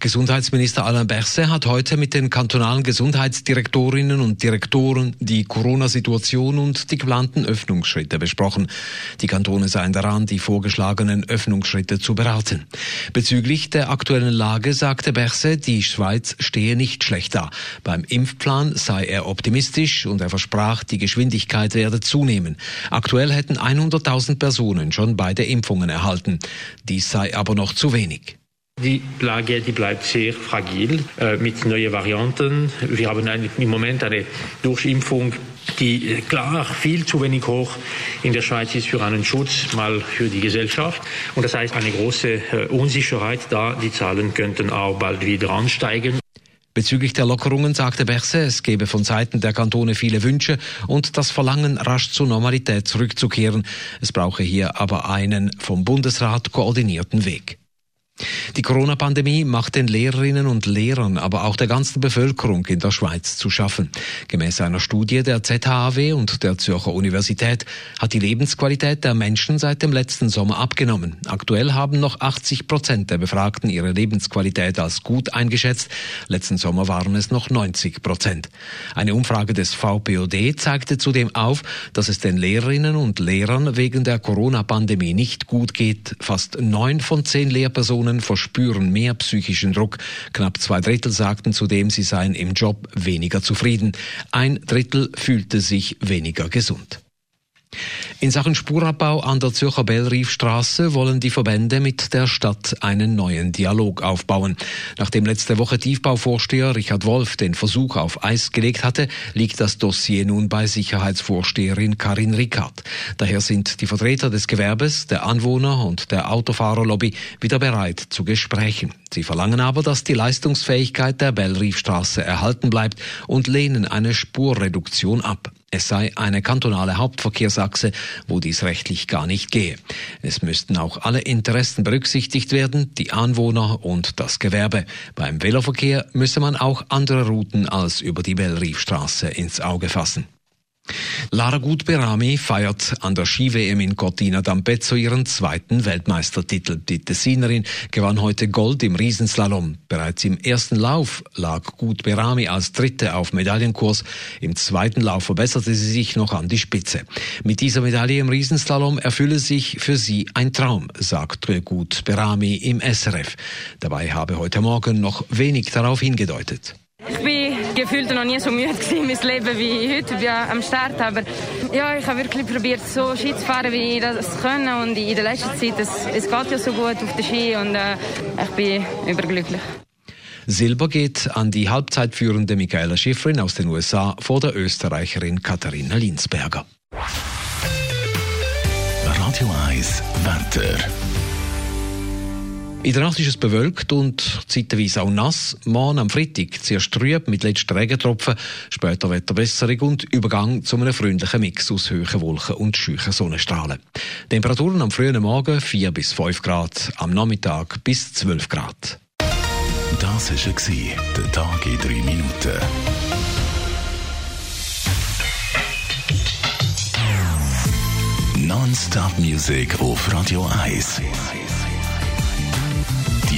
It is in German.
Gesundheitsminister Alain Berset hat heute mit den kantonalen Gesundheitsdirektorinnen und Direktoren die Corona-Situation und die geplanten Öffnungsschritte besprochen. Die Kantone seien daran, die vorgeschlagenen Öffnungsschritte zu beraten. Bezüglich der aktuellen Lage sagte Berset, die Schweiz stehe nicht schlecht da. Beim Impfplan sei er optimistisch und er versprach, die Geschwindigkeit werde zunehmen. Aktuell hätten 100.000 Personen schon beide Impfungen erhalten. Dies sei aber noch zu wenig. Die Lage die bleibt sehr fragil äh, mit neuen Varianten. Wir haben ein, im Moment eine Durchimpfung, die äh, klar viel zu wenig hoch in der Schweiz ist für einen Schutz, mal für die Gesellschaft. Und das heißt eine große äh, Unsicherheit da. Die Zahlen könnten auch bald wieder ansteigen. Bezüglich der Lockerungen sagte Berse, es gebe von Seiten der Kantone viele Wünsche und das Verlangen, rasch zur Normalität zurückzukehren. Es brauche hier aber einen vom Bundesrat koordinierten Weg. Die Corona-Pandemie macht den Lehrerinnen und Lehrern, aber auch der ganzen Bevölkerung in der Schweiz zu schaffen. Gemäß einer Studie der ZHAW und der Zürcher Universität hat die Lebensqualität der Menschen seit dem letzten Sommer abgenommen. Aktuell haben noch 80 Prozent der Befragten ihre Lebensqualität als gut eingeschätzt. Letzten Sommer waren es noch 90 Prozent. Eine Umfrage des VPOD zeigte zudem auf, dass es den Lehrerinnen und Lehrern wegen der Corona-Pandemie nicht gut geht. Fast neun von zehn Lehrpersonen Personen verspüren mehr psychischen Druck. Knapp zwei Drittel sagten zudem, sie seien im Job weniger zufrieden. Ein Drittel fühlte sich weniger gesund. In Sachen Spurabbau an der Zürcher Bellriefstraße wollen die Verbände mit der Stadt einen neuen Dialog aufbauen. Nachdem letzte Woche Tiefbauvorsteher Richard Wolf den Versuch auf Eis gelegt hatte, liegt das Dossier nun bei Sicherheitsvorsteherin Karin Rickard. Daher sind die Vertreter des Gewerbes, der Anwohner und der Autofahrerlobby wieder bereit zu Gesprächen. Sie verlangen aber, dass die Leistungsfähigkeit der Bellriefstraße erhalten bleibt und lehnen eine Spurreduktion ab. Es sei eine kantonale Hauptverkehrsachse, wo dies rechtlich gar nicht gehe. Es müssten auch alle Interessen berücksichtigt werden, die Anwohner und das Gewerbe. Beim Veloverkehr müsse man auch andere Routen als über die Bellriefstraße ins Auge fassen. Lara Gutberami feiert an der Ski-WM in Cortina d'Ampezzo ihren zweiten Weltmeistertitel. Die Tessinerin gewann heute Gold im Riesenslalom. Bereits im ersten Lauf lag Gutberami als Dritte auf Medaillenkurs. Im zweiten Lauf verbesserte sie sich noch an die Spitze. Mit dieser Medaille im Riesenslalom erfülle sich für sie ein Traum, sagt Gutberami im SRF. Dabei habe heute Morgen noch wenig darauf hingedeutet. Ich bin gefühlt noch nie so müde gewesen, mein Leben wie heute bin am Start. Aber ja, ich habe wirklich probiert, so Ski zu fahren, wie ich das können. Und in der letzten Zeit, es, es geht ja so gut auf der Ski und äh, ich bin überglücklich. Silber geht an die halbzeitführende Michaela Schifrin aus den USA vor der Österreicherin Katharina Linsberger. Radio 1 Wetter. In der Nacht ist es bewölkt und zeitweise auch nass. Morgen am Freitag zuerst trüb mit letzten Regentropfen, später Wetterbesserung und Übergang zu einem freundlichen Mix aus hohen Wolken und scheuchen Sonnenstrahlen. Temperaturen am frühen Morgen 4 bis 5 Grad, am Nachmittag bis 12 Grad. Das war der Tag in 3 Minuten. Non-Stop Music auf Radio 1.